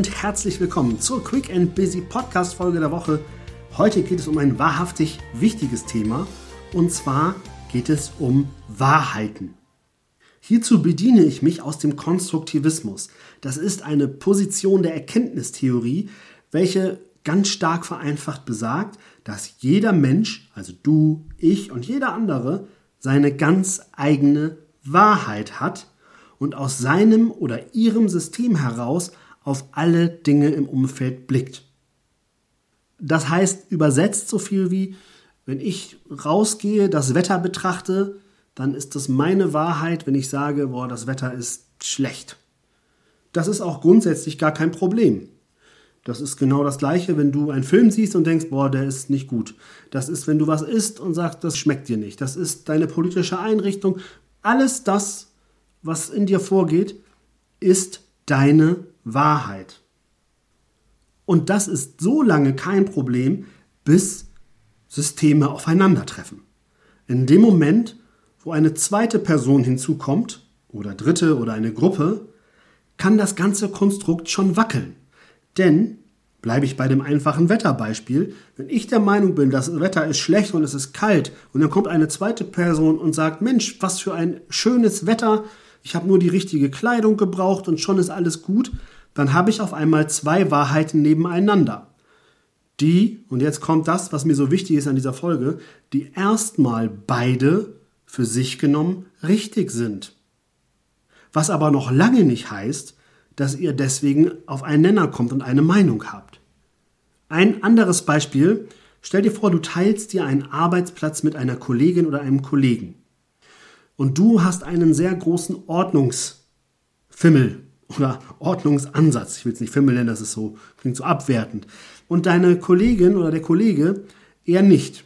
und herzlich willkommen zur Quick and Busy Podcast Folge der Woche. Heute geht es um ein wahrhaftig wichtiges Thema und zwar geht es um Wahrheiten. Hierzu bediene ich mich aus dem Konstruktivismus. Das ist eine Position der Erkenntnistheorie, welche ganz stark vereinfacht besagt, dass jeder Mensch, also du, ich und jeder andere, seine ganz eigene Wahrheit hat und aus seinem oder ihrem System heraus auf alle Dinge im Umfeld blickt. Das heißt übersetzt so viel wie, wenn ich rausgehe, das Wetter betrachte, dann ist das meine Wahrheit, wenn ich sage, boah, das Wetter ist schlecht. Das ist auch grundsätzlich gar kein Problem. Das ist genau das Gleiche, wenn du einen Film siehst und denkst, boah, der ist nicht gut. Das ist, wenn du was isst und sagst, das schmeckt dir nicht. Das ist deine politische Einrichtung. Alles das was in dir vorgeht, ist deine Wahrheit. Und das ist so lange kein Problem, bis Systeme aufeinandertreffen. In dem Moment, wo eine zweite Person hinzukommt, oder dritte oder eine Gruppe, kann das ganze Konstrukt schon wackeln. Denn, bleibe ich bei dem einfachen Wetterbeispiel, wenn ich der Meinung bin, das Wetter ist schlecht und es ist kalt, und dann kommt eine zweite Person und sagt, Mensch, was für ein schönes Wetter, ich habe nur die richtige Kleidung gebraucht und schon ist alles gut, dann habe ich auf einmal zwei Wahrheiten nebeneinander. Die, und jetzt kommt das, was mir so wichtig ist an dieser Folge, die erstmal beide für sich genommen richtig sind. Was aber noch lange nicht heißt, dass ihr deswegen auf einen Nenner kommt und eine Meinung habt. Ein anderes Beispiel, stell dir vor, du teilst dir einen Arbeitsplatz mit einer Kollegin oder einem Kollegen und du hast einen sehr großen Ordnungsfimmel oder Ordnungsansatz. Ich will es nicht Fimmel nennen, das ist so, klingt so abwertend. Und deine Kollegin oder der Kollege eher nicht.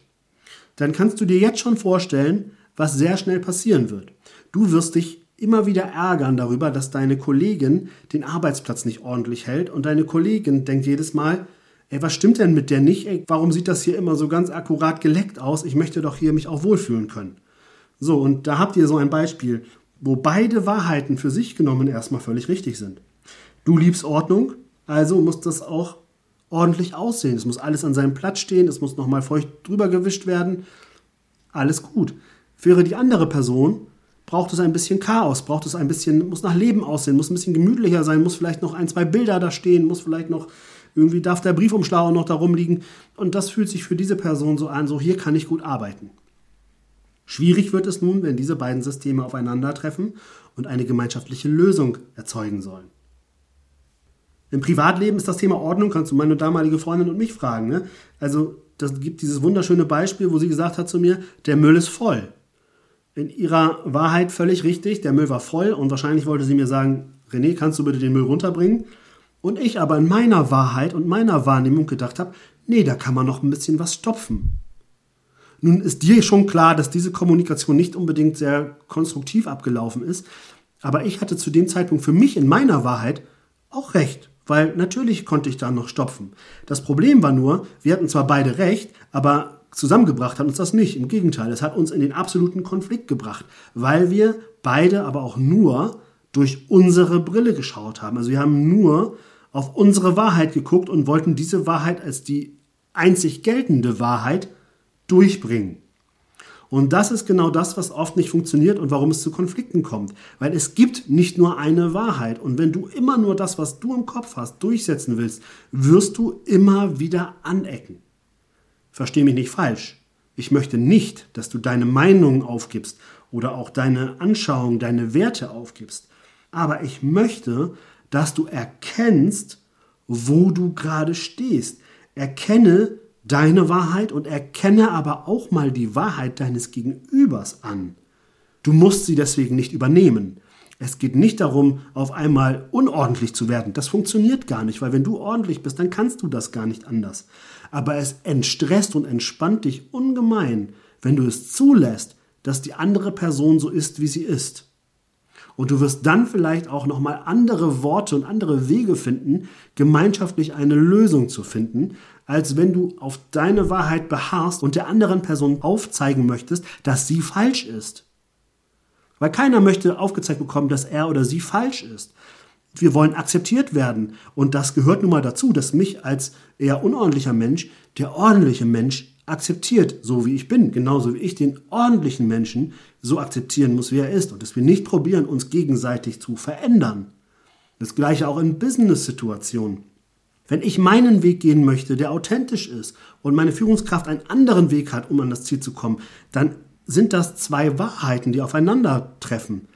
Dann kannst du dir jetzt schon vorstellen, was sehr schnell passieren wird. Du wirst dich immer wieder ärgern darüber, dass deine Kollegin den Arbeitsplatz nicht ordentlich hält und deine Kollegin denkt jedes Mal, ey, was stimmt denn mit der nicht? Ey, warum sieht das hier immer so ganz akkurat geleckt aus? Ich möchte doch hier mich auch wohlfühlen können. So, und da habt ihr so ein Beispiel, wo beide Wahrheiten für sich genommen erstmal völlig richtig sind. Du liebst Ordnung, also muss das auch ordentlich aussehen. Es muss alles an seinem Platz stehen, es muss nochmal feucht drüber gewischt werden. Alles gut. Wäre die andere Person, braucht es ein bisschen Chaos, braucht es ein bisschen, muss nach Leben aussehen, muss ein bisschen gemütlicher sein, muss vielleicht noch ein, zwei Bilder da stehen, muss vielleicht noch, irgendwie darf der Briefumschlag auch noch da rumliegen. Und das fühlt sich für diese Person so an, so hier kann ich gut arbeiten. Schwierig wird es nun, wenn diese beiden Systeme aufeinandertreffen und eine gemeinschaftliche Lösung erzeugen sollen. Im Privatleben ist das Thema Ordnung, kannst du meine damalige Freundin und mich fragen. Ne? Also, das gibt dieses wunderschöne Beispiel, wo sie gesagt hat zu mir, der Müll ist voll. In ihrer Wahrheit völlig richtig, der Müll war voll und wahrscheinlich wollte sie mir sagen, René, kannst du bitte den Müll runterbringen? Und ich aber in meiner Wahrheit und meiner Wahrnehmung gedacht habe, nee, da kann man noch ein bisschen was stopfen. Nun ist dir schon klar, dass diese Kommunikation nicht unbedingt sehr konstruktiv abgelaufen ist, aber ich hatte zu dem Zeitpunkt für mich in meiner Wahrheit auch recht, weil natürlich konnte ich da noch stopfen. Das Problem war nur, wir hatten zwar beide recht, aber zusammengebracht hat uns das nicht. Im Gegenteil, es hat uns in den absoluten Konflikt gebracht, weil wir beide aber auch nur durch unsere Brille geschaut haben. Also wir haben nur auf unsere Wahrheit geguckt und wollten diese Wahrheit als die einzig geltende Wahrheit durchbringen. Und das ist genau das, was oft nicht funktioniert und warum es zu Konflikten kommt. Weil es gibt nicht nur eine Wahrheit. Und wenn du immer nur das, was du im Kopf hast, durchsetzen willst, wirst du immer wieder anecken. Versteh mich nicht falsch. Ich möchte nicht, dass du deine Meinung aufgibst oder auch deine Anschauung, deine Werte aufgibst. Aber ich möchte, dass du erkennst, wo du gerade stehst. Erkenne, deine Wahrheit und erkenne aber auch mal die Wahrheit deines Gegenübers an. Du musst sie deswegen nicht übernehmen. Es geht nicht darum, auf einmal unordentlich zu werden. Das funktioniert gar nicht, weil wenn du ordentlich bist, dann kannst du das gar nicht anders. Aber es entstresst und entspannt dich ungemein, wenn du es zulässt, dass die andere Person so ist, wie sie ist. Und du wirst dann vielleicht auch nochmal andere Worte und andere Wege finden, gemeinschaftlich eine Lösung zu finden, als wenn du auf deine Wahrheit beharrst und der anderen Person aufzeigen möchtest, dass sie falsch ist. Weil keiner möchte aufgezeigt bekommen, dass er oder sie falsch ist. Wir wollen akzeptiert werden. Und das gehört nun mal dazu, dass mich als eher unordentlicher Mensch der ordentliche Mensch akzeptiert, so wie ich bin. Genauso wie ich den ordentlichen Menschen so akzeptieren muss, wie er ist. Und dass wir nicht probieren, uns gegenseitig zu verändern. Das gleiche auch in Business-Situationen. Wenn ich meinen Weg gehen möchte, der authentisch ist und meine Führungskraft einen anderen Weg hat, um an das Ziel zu kommen, dann sind das zwei Wahrheiten, die aufeinandertreffen.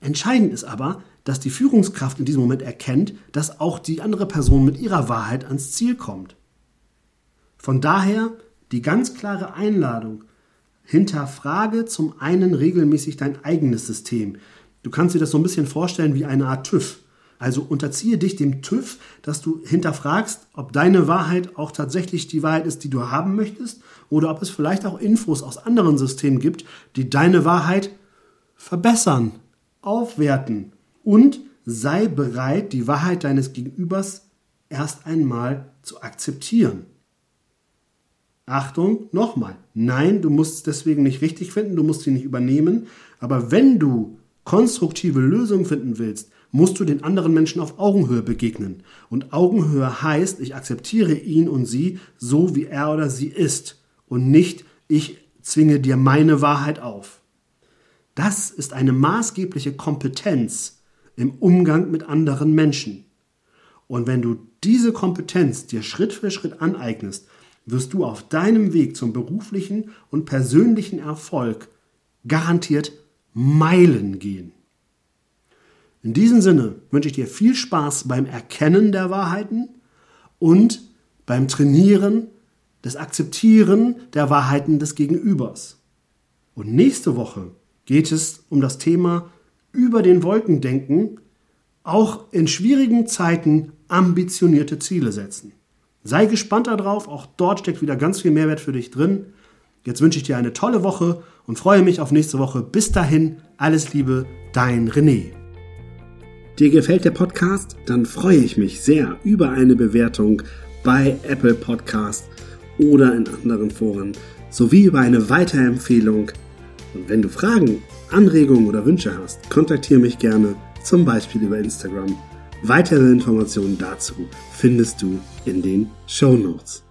Entscheidend ist aber, dass die Führungskraft in diesem Moment erkennt, dass auch die andere Person mit ihrer Wahrheit ans Ziel kommt. Von daher die ganz klare Einladung, hinterfrage zum einen regelmäßig dein eigenes System. Du kannst dir das so ein bisschen vorstellen wie eine Art TÜV. Also unterziehe dich dem TÜV, dass du hinterfragst, ob deine Wahrheit auch tatsächlich die Wahrheit ist, die du haben möchtest, oder ob es vielleicht auch Infos aus anderen Systemen gibt, die deine Wahrheit verbessern, aufwerten. Und sei bereit, die Wahrheit deines Gegenübers erst einmal zu akzeptieren. Achtung, nochmal. Nein, du musst es deswegen nicht richtig finden, du musst sie nicht übernehmen. Aber wenn du konstruktive Lösungen finden willst, musst du den anderen Menschen auf Augenhöhe begegnen. Und Augenhöhe heißt, ich akzeptiere ihn und sie so, wie er oder sie ist. Und nicht, ich zwinge dir meine Wahrheit auf. Das ist eine maßgebliche Kompetenz im Umgang mit anderen Menschen. Und wenn du diese Kompetenz dir Schritt für Schritt aneignest, wirst du auf deinem Weg zum beruflichen und persönlichen Erfolg garantiert Meilen gehen. In diesem Sinne wünsche ich dir viel Spaß beim Erkennen der Wahrheiten und beim Trainieren des Akzeptieren der Wahrheiten des Gegenübers. Und nächste Woche geht es um das Thema über den Wolken denken, auch in schwierigen Zeiten ambitionierte Ziele setzen. Sei gespannt darauf, auch dort steckt wieder ganz viel Mehrwert für dich drin. Jetzt wünsche ich dir eine tolle Woche und freue mich auf nächste Woche. Bis dahin, alles Liebe, dein René. Dir gefällt der Podcast? Dann freue ich mich sehr über eine Bewertung bei Apple Podcast oder in anderen Foren sowie über eine Weiterempfehlung. Und wenn du Fragen, Anregungen oder Wünsche hast, kontaktiere mich gerne, zum Beispiel über Instagram. Weitere Informationen dazu findest du in den Show Notes.